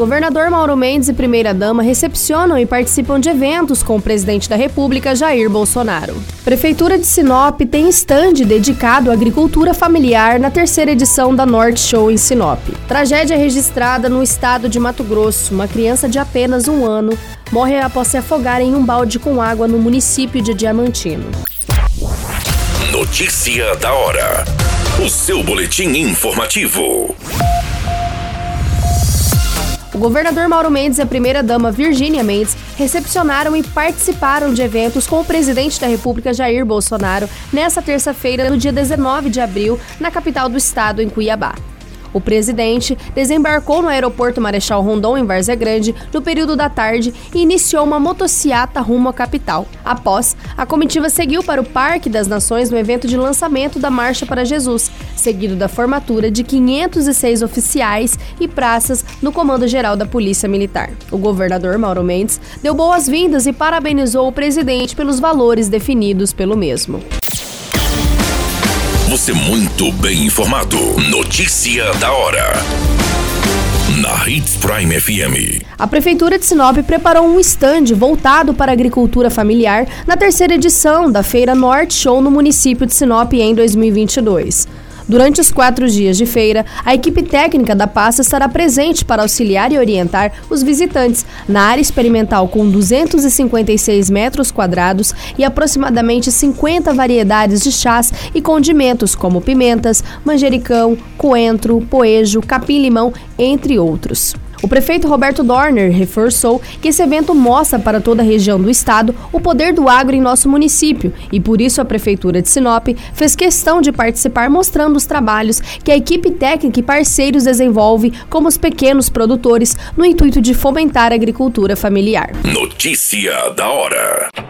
Governador Mauro Mendes e primeira-dama recepcionam e participam de eventos com o presidente da República, Jair Bolsonaro. Prefeitura de Sinop tem estande dedicado à agricultura familiar na terceira edição da Norte Show em Sinop. Tragédia registrada no estado de Mato Grosso. Uma criança de apenas um ano morre após se afogar em um balde com água no município de Diamantino. Notícia da hora. O seu boletim informativo. O governador Mauro Mendes e a primeira-dama Virgínia Mendes recepcionaram e participaram de eventos com o presidente da República Jair Bolsonaro nesta terça-feira, no dia 19 de abril, na capital do estado, em Cuiabá. O presidente desembarcou no aeroporto Marechal Rondon, em Várzea Grande, no período da tarde e iniciou uma motociata rumo à capital. Após, a comitiva seguiu para o Parque das Nações no evento de lançamento da Marcha para Jesus, seguido da formatura de 506 oficiais e praças no Comando Geral da Polícia Militar. O governador Mauro Mendes deu boas-vindas e parabenizou o presidente pelos valores definidos pelo mesmo. Você muito bem informado. Notícia da hora. Na Hits Prime FM. A Prefeitura de Sinop preparou um estande voltado para a agricultura familiar na terceira edição da Feira Norte Show no município de Sinop em 2022. Durante os quatro dias de feira, a equipe técnica da pasta estará presente para auxiliar e orientar os visitantes na área experimental com 256 metros quadrados e aproximadamente 50 variedades de chás e condimentos como pimentas, manjericão, coentro, poejo, capim-limão, entre outros. O prefeito Roberto Dorner reforçou que esse evento mostra para toda a região do estado o poder do agro em nosso município e por isso a prefeitura de Sinop fez questão de participar mostrando os trabalhos que a equipe técnica e parceiros desenvolve como os pequenos produtores no intuito de fomentar a agricultura familiar. Notícia da hora.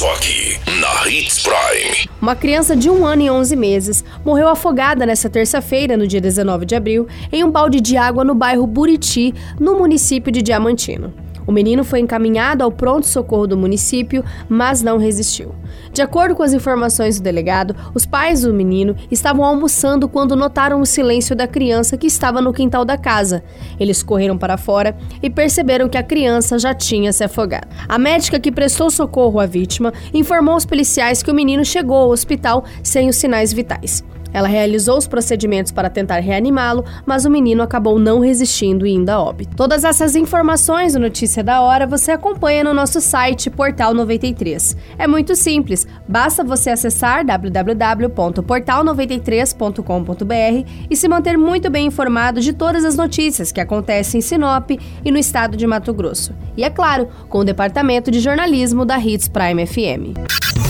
Só aqui na Hits Prime. Uma criança de um ano e 11 meses morreu afogada nesta terça-feira, no dia 19 de abril, em um balde de água no bairro Buriti, no município de Diamantino. O menino foi encaminhado ao pronto-socorro do município, mas não resistiu. De acordo com as informações do delegado, os pais do menino estavam almoçando quando notaram o silêncio da criança que estava no quintal da casa. Eles correram para fora e perceberam que a criança já tinha se afogado. A médica que prestou socorro à vítima informou aos policiais que o menino chegou ao hospital sem os sinais vitais. Ela realizou os procedimentos para tentar reanimá-lo, mas o menino acabou não resistindo e indo a óbito. Todas essas informações do Notícia da Hora você acompanha no nosso site Portal 93. É muito simples, basta você acessar www.portal93.com.br e se manter muito bem informado de todas as notícias que acontecem em Sinop e no estado de Mato Grosso. E é claro, com o departamento de jornalismo da Hits Prime FM.